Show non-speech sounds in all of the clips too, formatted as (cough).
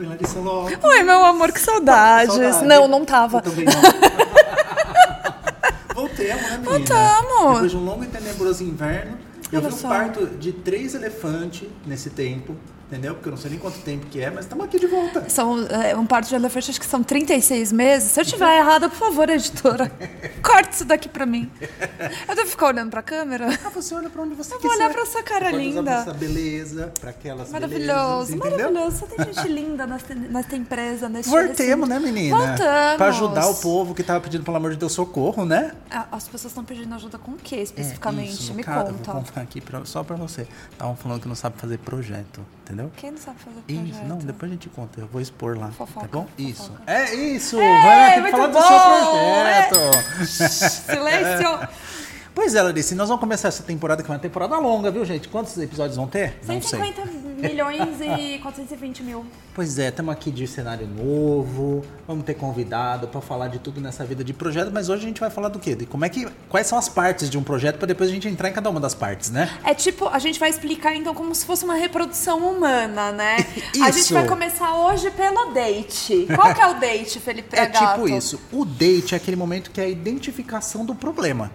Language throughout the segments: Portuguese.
Oi, Larissa Lopes. Oi, meu amor, que saudades. Saudade. Não, não tava. Eu também não. (laughs) Voltemos, né, menina? Voltamos. Depois de um longo e tenebroso inverno, eu Olha vi o só. parto de três elefantes nesse tempo, entendeu? Porque eu não sei nem quanto tempo que é, mas estamos aqui de volta. São é, um parto de elefante, acho que são 36 meses. Se eu tiver errada, por favor, editora, (laughs) corte isso daqui pra mim. Eu devo ficar olhando pra câmera? Ah, você olha pra onde você Eu quiser. vou olhar pra essa cara pode linda. pra essa beleza, pra aquelas Maravilhoso, belezas, maravilhoso. Só tem gente linda nessa, nessa empresa, nesse (laughs) Voltemos, né, menina? Voltamos. Pra ajudar o povo que tava pedindo, pelo amor de Deus, socorro, né? Ah, As pessoas estão pedindo ajuda com o que É, especificamente? isso, no Me caso, conta. Vou contar aqui pra- só pra você. Estavam falando que não sabe fazer projeto, entendeu? Quem não sabe fazer projeto? Isso, não, depois a gente conta, eu vou expor lá, Fofoca, tá bom? fofoca. Isso. É isso, É, vai lá, tem que falar do seu bom, projeto. Silêncio! (laughs) Pois é, Larissa, nós vamos começar essa temporada, que é uma temporada longa, viu, gente? Quantos episódios vão ter? Não sei. 150 milhões e 420 mil. Pois é, estamos aqui de cenário novo, vamos ter convidado para falar de tudo nessa vida de projeto, mas hoje a gente vai falar do quê? De como é que, quais são as partes de um projeto para depois a gente entrar em cada uma das partes, né? É tipo, a gente vai explicar então como se fosse uma reprodução humana, né? (laughs) A gente Isso. vai começar hoje pelo date. Qual que é o date, Felipe É Gato? tipo isso. O date é aquele momento que é a identificação do problema,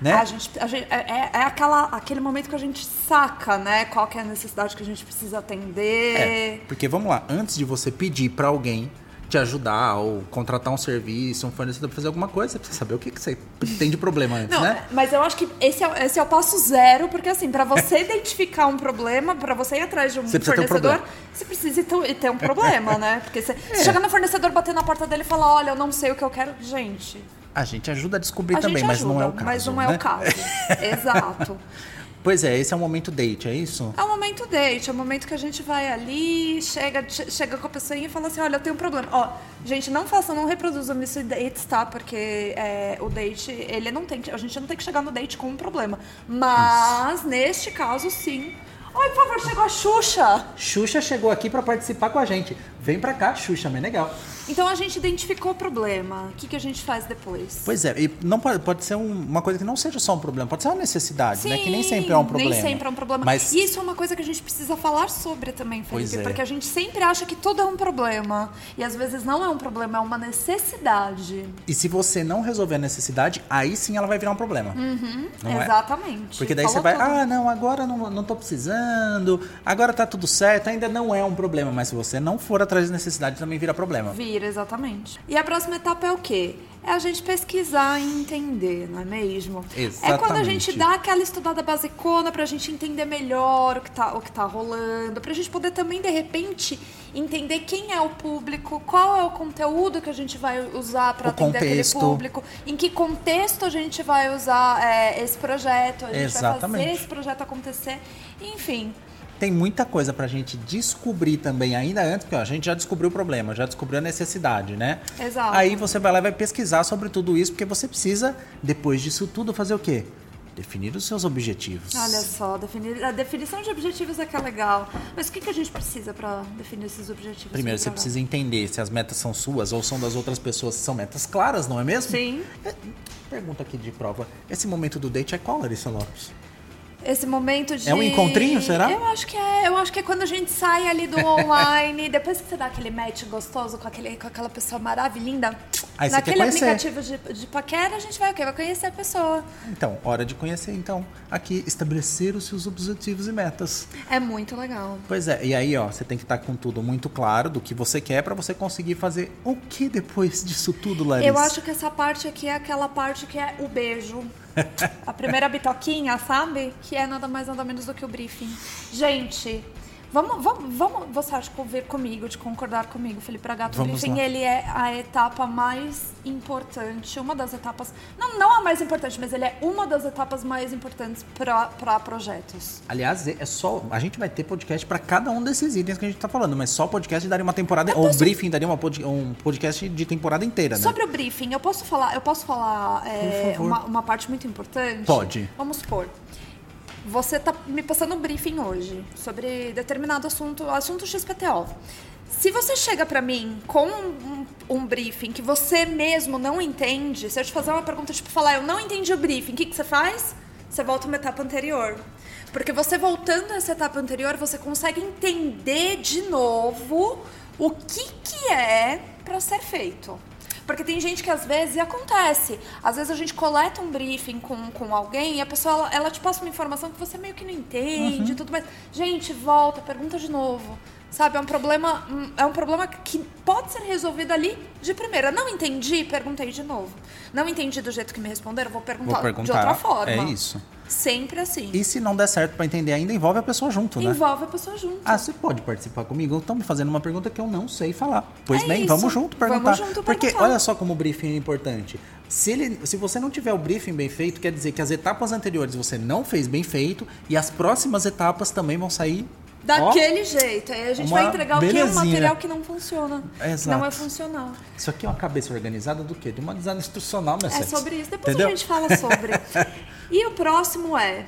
né? A gente, a gente- é, é- é aquela, aquele momento que a gente saca, né? Qual que é a necessidade que a gente precisa atender. É, porque vamos lá, antes de você pedir para alguém te ajudar ou contratar um serviço, um fornecedor para fazer alguma coisa, você precisa saber o que, que você tem de problema antes, Não, né? mas eu acho que esse é, o- esse é o passo zero, porque assim, pra você (laughs) identificar um problema, pra você ir atrás de um Você um fornecedor, problema. você precisa ter, ter um problema, (laughs) né? Porque você, É. você chegar no fornecedor, bater na porta dele e falar, olha, eu não sei o que eu quero. Gente, A gente ajuda a descobrir a também, mas ajuda, não é o caso. mas não é né? o caso. (laughs) Exato. Pois é, esse é o momento date, é isso? É o momento date, é o momento que a gente vai ali, chega, che- chega com a pessoa e fala assim, olha, eu tenho um problema. Ó, gente, não façam, não reproduzam isso em dates, tá? Porque é, o date, ele não tem que, a gente não tem que chegar no date com um problema. Mas, neste caso, sim. Oi, por favor, chegou a Xuxa. Xuxa chegou aqui para participar com a gente. Vem pra cá, Xuxa, bem legal. Então a gente identificou o problema. O que, que a gente faz depois? Pois é, e não pode, pode ser um- uma coisa que não seja só um problema, pode ser uma necessidade, né? Que nem sempre é um problema. Nem sempre é um problema. Mas E isso é uma coisa que a gente precisa falar sobre também, Pois Felipe. é. Porque a gente sempre acha que tudo é um problema. E às vezes não é um problema, é uma necessidade. e se você não resolver a necessidade, aí sim ela vai virar um problema. Não é? Exatamente. Porque daí Falou você vai, tudo. ah, não, agora não, não tô precisando, agora tá tudo certo, ainda não é um problema, mas se você não for atrás da necessidade, também vira problema. Vira, exatamente. E a próxima etapa é o quê? É a gente pesquisar e entender, não é mesmo? É quando a gente Exatamente. dá aquela estudada basicona pra gente entender melhor o que tá, o que tá rolando, pra gente poder também, de repente, entender quem é o público, qual é o conteúdo que a gente vai usar pra O atender contexto. aquele público, em que contexto a gente vai usar é, esse projeto, a gente vai Exatamente. fazer esse projeto acontecer, enfim. Tem muita coisa pra gente descobrir também ainda antes, porque ó, a gente já descobriu o problema, já descobriu a necessidade, né? Exato. Aí você vai lá e vai pesquisar sobre tudo isso, porque você precisa, depois disso tudo, fazer o quê? Definir os seus objetivos. Olha só, definir, a definição de objetivos é que é legal. Mas o que, que a gente precisa pra definir esses objetivos? Primeiro, você precisa entender se as metas são suas ou são das outras pessoas, se são metas claras, não é mesmo? Sim. É, Pergunta aqui de prova. Esse momento do date é qual, Larissa Lopes? Esse momento de. É um encontrinho, será? Eu acho que é. Eu acho que é quando a gente sai ali do online, (laughs) depois que você dá aquele match gostoso com, aquele, com aquela pessoa maravilhosa. Aí Naquele aplicativo de, de paquera, a gente vai o quê? Vai conhecer a pessoa. Então, hora de conhecer, então. Aqui, estabelecer os seus objetivos e metas. É muito legal. Pois é, e aí, ó, você tem que estar com tudo muito claro do que você quer pra você conseguir fazer o que depois disso tudo, Larissa? Eu acho que essa parte aqui é aquela parte que é o beijo. (laughs) A primeira bitoquinha, sabe? Que é nada mais nada menos do que o briefing. Gente, vamos, vamos, vamos você acha que vir comigo, de concordar comigo, Felipe Gato? O Vamos briefing, lá. ele é a etapa mais importante, uma das etapas, não, não a mais importante, mas ele é uma das etapas mais importantes para projetos. Aliás, é só. A gente vai ter podcast pra cada um desses itens que a gente tá falando, mas só podcast daria uma temporada. Eu Ou posso- briefing daria uma um podcast de temporada inteira, né? Sobre o briefing, eu posso falar, eu posso falar é, uma, uma parte muito importante? Pode. Vamos supor. Você tá me passando um briefing hoje sobre determinado assunto, assunto XPTO. Se você chega pra mim com um, um briefing que você mesmo não entende, se eu te fazer uma pergunta tipo falar, eu não entendi o briefing, o que, que você faz? Você volta uma etapa anterior. Porque você voltando a essa etapa anterior, você consegue entender de novo o que, que é para ser feito. Porque tem gente que às vezes, e acontece, às vezes a gente coleta um briefing com, com alguém e a pessoa, ela, ela te passa uma informação que você meio que não entende Uhum. tudo mais. Gente, volta, pergunta de novo. Sabe, é um problema, hum, é um problema que pode ser resolvido ali de primeira. Não entendi, perguntei de novo. Não entendi do jeito que me responderam, vou perguntar, Vou perguntar. de outra forma. É isso. Sempre assim. E se não der certo pra entender ainda, envolve a pessoa junto, né? Envolve a pessoa junto. Ah, você pode participar comigo? Estão me fazendo uma pergunta que eu não sei falar. Pois É bem, isso. vamos junto perguntar. Vamos junto Porque perguntar. olha só como o briefing é importante. Se, ele, se você não tiver o briefing bem feito, quer dizer que as etapas anteriores você não fez bem feito e as próximas etapas também vão sair ó, Daquele jeito. Aí a gente vai entregar o que é um belezinha. material que não funciona. Exato. Não é funcional. Isso aqui é uma cabeça organizada do quê? De uma design instrucional, minha É sexy. sobre isso. Depois Entendeu? a gente fala sobre. (laughs) e o próximo é.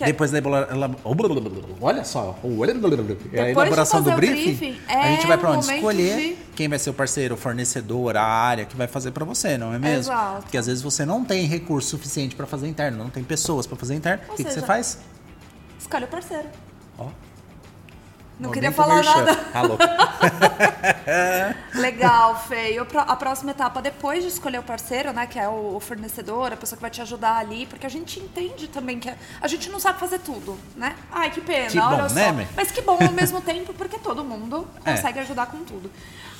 é- Depois da elabora- ela- olha só, a de elaboração do fazer o briefing, briefing, a gente é vai para onde? Escolher de- quem vai ser o parceiro, o fornecedor, a área que vai fazer para você, não é mesmo? Exato. Porque às vezes você não tem recurso suficiente para fazer interno, não tem pessoas para fazer interno. Ou O que, que você seja, faz? Escolhe o parceiro. Ó, Não momento queria falar merchan. nada. Alô. (laughs) Legal, Fê. E A próxima etapa, depois de escolher o parceiro, né? Que é o fornecedor, a pessoa que vai te ajudar ali, porque a gente entende também que a gente não sabe fazer tudo, né? Ai, que pena, Que olha bom, só. né? Mas que bom ao mesmo (laughs) tempo, porque todo mundo É. consegue ajudar com tudo.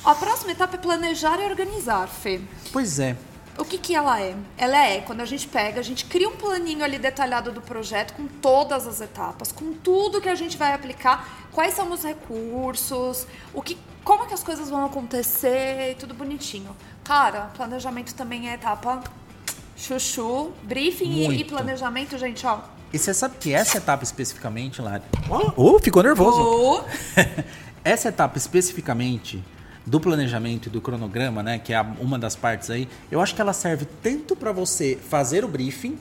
A próxima etapa é planejar e organizar, Fê. Pois é. O que, que ela é? Ela é quando a gente pega, a gente cria um planinho ali detalhado do projeto com todas as etapas, com tudo que a gente vai aplicar, quais são os recursos, o que, como que as coisas vão acontecer e tudo bonitinho. Cara, planejamento também é etapa chuchu, briefing e- e planejamento, gente, ó. E você sabe que essa etapa especificamente, Lari. Oh, ficou nervoso. O- (laughs) Essa etapa especificamente do planejamento e do cronograma, né, que é uma das partes aí, eu acho que ela serve tanto para você fazer o briefing,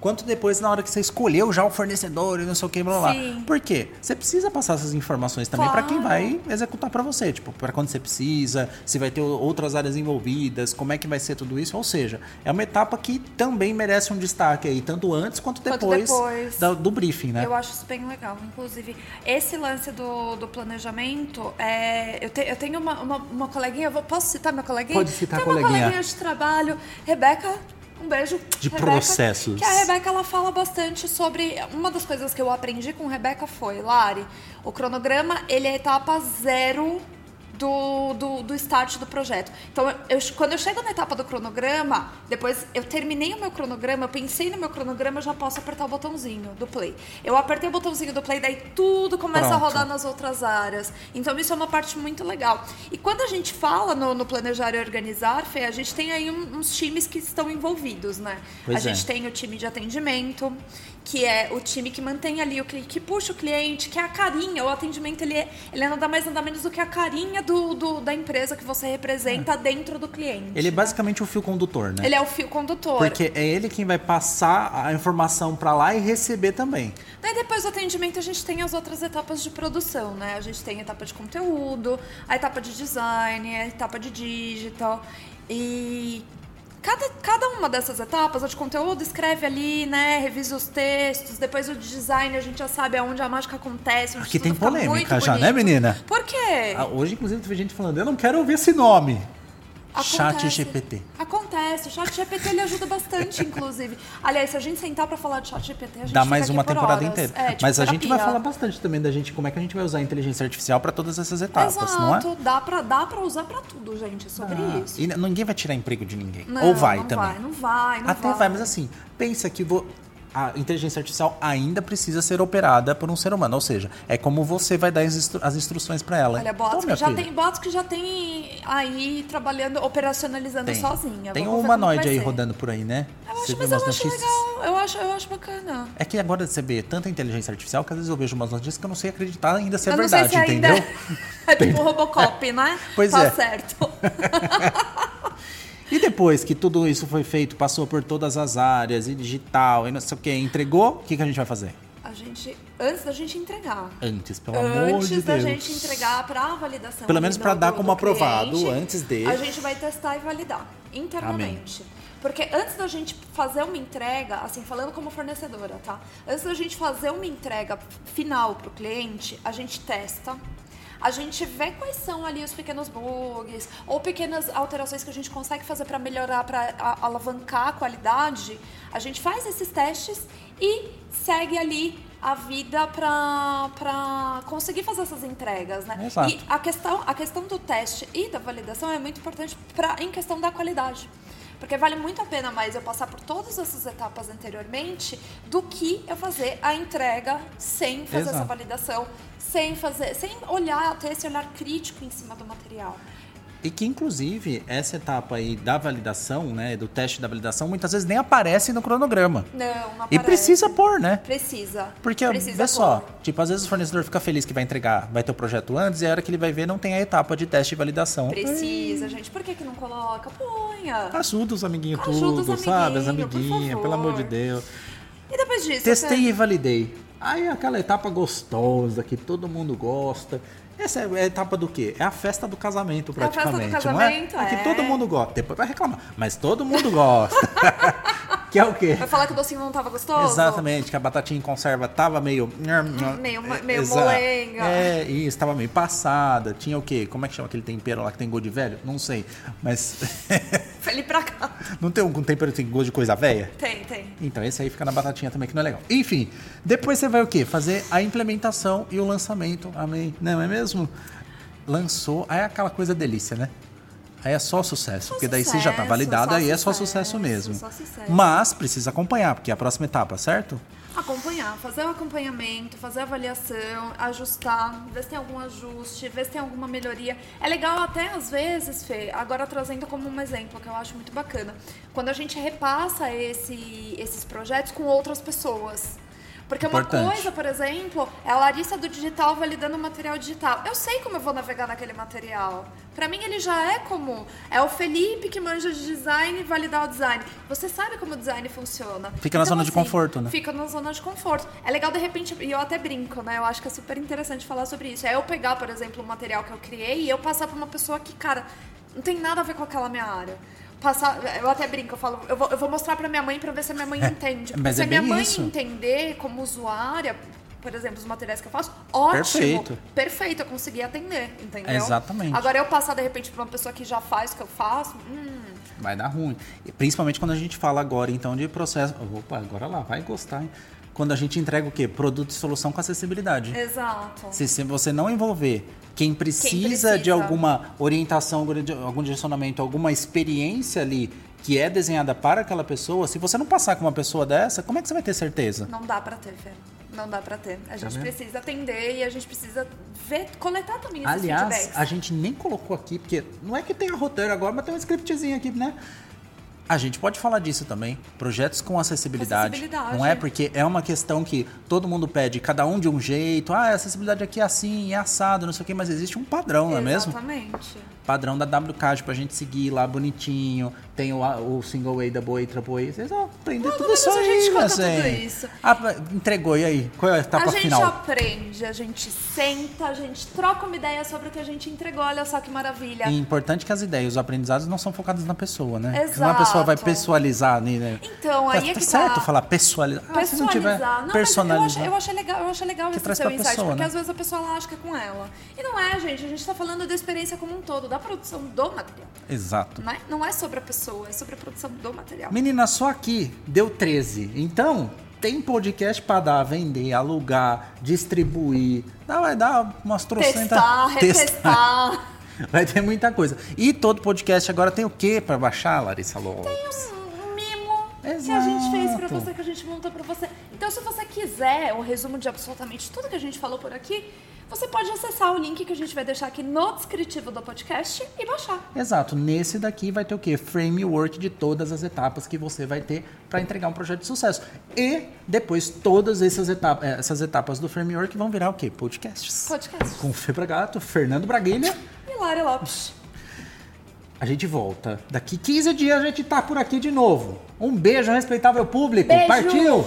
quanto depois na hora que você escolheu já o fornecedor e não sei o que, blá blá. Sim. Por quê? Você precisa passar essas informações também para quem Claro. vai executar para você, tipo, para quando você precisa, se vai ter outras áreas envolvidas, como é que vai ser tudo isso, ou seja, é uma etapa que também merece um destaque aí, tanto antes quanto Quanto depois, depois. da- do briefing, né? Eu acho isso bem legal. Inclusive, esse lance do, do planejamento, é, eu, te- eu tenho uma, uma, uma coleguinha, vou- posso citar minha coleguinha? Pode citar a Tem uma coleguinha. coleguinha de trabalho, Rebeca. Um beijo. De Rebeca, processos. Que a Rebeca ela fala bastante sobre. Uma das coisas que eu aprendi com Rebeca foi, Lari, o cronograma ele é a etapa zero do, do, do start do projeto. Então, eu, quando eu chego na etapa do cronograma, depois eu terminei o meu cronograma, eu pensei no meu cronograma, eu já posso apertar o botãozinho do play. Eu apertei o botãozinho do play, daí tudo começa a Pronto. rodar nas outras áreas. Então, isso é uma parte muito legal. E quando a gente fala no, no planejar e organizar, Fê, a gente tem aí um- uns times que estão envolvidos, né? Pois a é. gente tem o time de atendimento, que é o time que mantém ali o cliente, que puxa o cliente, que é a carinha. O atendimento ele é, ele é nada mais nada menos do que a carinha do, do- da empresa que você representa dentro do cliente. Ele é basicamente o fio condutor, né? Ele é o fio condutor. Porque é ele quem vai passar a informação para lá e receber também. Daí depois do atendimento a gente tem as outras etapas de produção, né? A gente tem a etapa de conteúdo, a etapa de design, a etapa de digital. E cada, cada uma dessas etapas, a de conteúdo escreve ali, né? Revisa os textos, depois o de design a gente já sabe aonde a mágica acontece. Aqui tem polêmica já, né, bonito. menina? Por quê? Ah, Hoje, inclusive, teve gente falando, eu não quero ouvir esse nome. Acontece. Chat GPT. Acontece, o chat GPT ele ajuda bastante, inclusive. Aliás, se a gente sentar pra falar de chat GPT, a gente Dá mais uma por temporada horas. inteira. É, tipo Mas a gente vai terapia. falar bastante também da gente, como é que a gente vai usar a inteligência artificial para todas essas etapas, não é? Exato, dá pra, dá pra usar pra tudo, gente, é sobre Ah, isso. E ninguém vai tirar emprego de ninguém. Não, Ou vai não também. Vai, não vai, não Até vai. mas assim, pensa que vo- a inteligência artificial ainda precisa ser operada por um ser humano. Ou seja, é como você vai dar as, instru- as instruções para ela. Olha, Então, bots minha que já filha, tem bots que já tem aí trabalhando, operacionalizando tem. sozinha. Tem Vamos um humanoide aí ser. rodando por aí, né? Eu Você acho, mas eu acho legal, eu acho, eu acho bacana. É que agora você vê tanta inteligência artificial que às vezes eu vejo umas notícias que eu não sei acreditar ainda se é eu não verdade, sei se ainda entendeu? (laughs) é tipo Robocop, né? Pois tá é. certo. (laughs) E depois que tudo isso foi feito, passou por todas as áreas e digital e não sei o que, entregou, o que, que a gente vai fazer? A gente, antes da gente entregar. Antes, pelo amor Antes de da Deus. gente entregar para validação. Pelo menos pra dar como do aprovado antes de- A gente vai testar e validar internamente. Porque antes da gente fazer uma entrega, assim, falando como fornecedora, tá? Antes da gente fazer uma entrega final pro cliente, a gente testa, a gente vê quais são ali os pequenos bugs ou pequenas alterações que a gente consegue fazer para melhorar, para alavancar a qualidade. A gente faz esses testes e segue ali a vida para conseguir fazer essas entregas, né? Exato. E a questão, a questão do teste e da validação é muito importante pra, em questão da qualidade. Porque vale muito a pena mais eu passar por todas essas etapas anteriormente do que eu fazer a entrega sem fazer Exato. essa validação, sem fazer, sem olhar, ter esse olhar crítico em cima do material. E que, inclusive, essa etapa aí da validação, né, do teste da validação, muitas vezes nem aparece no cronograma. Não, não E aparece. precisa pôr, né? Precisa. Porque, precisa vê só, pôr. tipo, às vezes o fornecedor fica feliz que vai entregar, vai ter o projeto antes, e a hora que ele vai ver não tem a etapa de teste e validação. Precisa, gente. Por que, que não coloca? Ponha. Ajuda os amiguinhos Ajuda os tudo, sabe? As amiguinhas, pelo amor de. Deus. E depois disso? Testei você- e validei. Aí aquela etapa gostosa que todo mundo gosta. Essa é a etapa do quê? É a festa do casamento, É a festa do praticamente. casamento, é? É é. que todo mundo gosta. Depois vai reclamar. Mas todo mundo gosta. (laughs) que é o quê? Vai falar que o docinho não tava gostoso? Exatamente, que a batatinha em conserva tava meio. Meio- meio Exa- molenga. É, isso, tava meio passada. Tinha o quê? Como é que chama aquele tempero lá que tem gosto de velho? Não sei. Mas. (laughs) Felipe pra cá. não tem um tempero que tem gosto de coisa velha? Tem, tem. Então, esse aí fica na batatinha também, que não é legal. Enfim, depois você vai o quê? Fazer a implementação e o lançamento. Amém. Não é mesmo? Lançou, aí é aquela coisa delícia, né? Aí é só sucesso, Só porque daí você já tá sucesso, validado, aí é só sucesso, sucesso mesmo. só sucesso. Mas precisa acompanhar, porque é a próxima etapa, certo? Acompanhar, fazer o acompanhamento, fazer a avaliação, ajustar, ver se tem algum ajuste, ver se tem alguma melhoria. É legal até às vezes, Fê, agora trazendo como um exemplo que eu acho muito bacana, quando a gente repassa esse, esses projetos com outras pessoas. Porque uma Importante. coisa, por exemplo, é a Larissa do digital validando o material digital. Eu sei como eu vou navegar naquele material. Pra mim ele já é comum. É o Felipe que manja de design validar o design. Você sabe como o design funciona. Fica na zona de conforto, né? Fica na zona de conforto. É legal, de repente, e eu até brinco, né? Eu acho que é super interessante falar sobre isso. É eu pegar, por exemplo, o material que eu criei e eu passar pra uma pessoa que, cara, não tem nada a ver com aquela minha área. Passar, eu até brinco, eu falo, eu vou, eu vou mostrar pra minha mãe pra ver se a minha mãe (laughs) entende. mas se é a minha mãe isso. entender como usuária, por exemplo, os materiais que eu faço, ótimo. Perfeito. Perfeito, eu consegui atender, entendeu? Exatamente. Agora eu passar, de repente, pra uma pessoa que já faz o que eu faço, hum, Vai dar ruim. Principalmente quando a gente fala agora, então, de processo. Opa, agora lá, vai gostar, hein? Quando a gente entrega o quê? Produto e solução com acessibilidade. exato. Se, se você não envolver quem precisa, precisa. de alguma orientação, algum direcionamento, alguma experiência ali que é desenhada para aquela pessoa, se você não passar com uma pessoa dessa, como é que você vai ter certeza? Não dá pra ter, Fê. Não dá pra ter. A gente vendo? precisa atender e a gente precisa ver, coletar também esses Aliás, feedbacks. a gente nem colocou aqui, porque não é que tem a roteiro agora, mas tem um scriptzinho aqui, né? A gente pode falar disso também. Projetos com acessibilidade. Acessibilidade. Não é porque é uma questão que todo mundo pede, cada um de um jeito. Ah, a acessibilidade aqui é assim, é assado, não sei o quê, mas existe um padrão, não é mesmo? Exatamente. Padrão da WCAD pra gente seguir lá bonitinho. Tem o, o single way, double way, triple way. Vocês vão aprender Não, tudo isso a aí, gente conta assim. tudo isso. Ah, entregou, e aí? Qual é a etapa a gente final? aprende, a gente senta, a gente troca uma ideia sobre o que a gente entregou. Olha só que maravilha. E é importante que as ideias, os aprendizados não são focados na pessoa, né? Exato. Senão a pessoa vai pessoalizar ali, né? Então, aí tá, é tá que certo tá. falar personalizar. Ah, se não tiver Personalizar. Não, personalizar. eu acho, eu acho legal, eu acho legal esse seu insight, pessoa, porque né? às vezes a pessoa ela acha que é com ela. E não é, gente. A gente tá falando da experiência como um todo, da produção do material. Exato. Não é, não é sobre a pessoa, é sobre a produção do material. Menina, só aqui deu 13. Então, tem podcast pra dar, vender, alugar, distribuir. Dá, vai dar umas trocentas. Testar, retestar. (laughs) (laughs) Vai ter muita coisa. E todo podcast agora tem o quê pra baixar, Larissa Lopes? um mimo que a gente fez pra Exato. você, que a gente montou pra você. Então, se você quiser o resumo de absolutamente tudo que a gente falou por aqui, você pode acessar o link que a gente vai deixar aqui no descritivo do podcast e baixar. Exato. Nesse daqui vai ter o quê? Framework de todas as etapas que você vai ter para entregar um projeto de sucesso. E depois todas essas etapas, eh, essas etapas do framework vão virar o quê? Podcasts. Podcast. Com Fê Gato, Fernando Braguilha. Lara Lopes. A gente volta. Daqui 15 dias a gente tá por aqui de novo. Um beijo, respeitável público. Beijo. Partiu!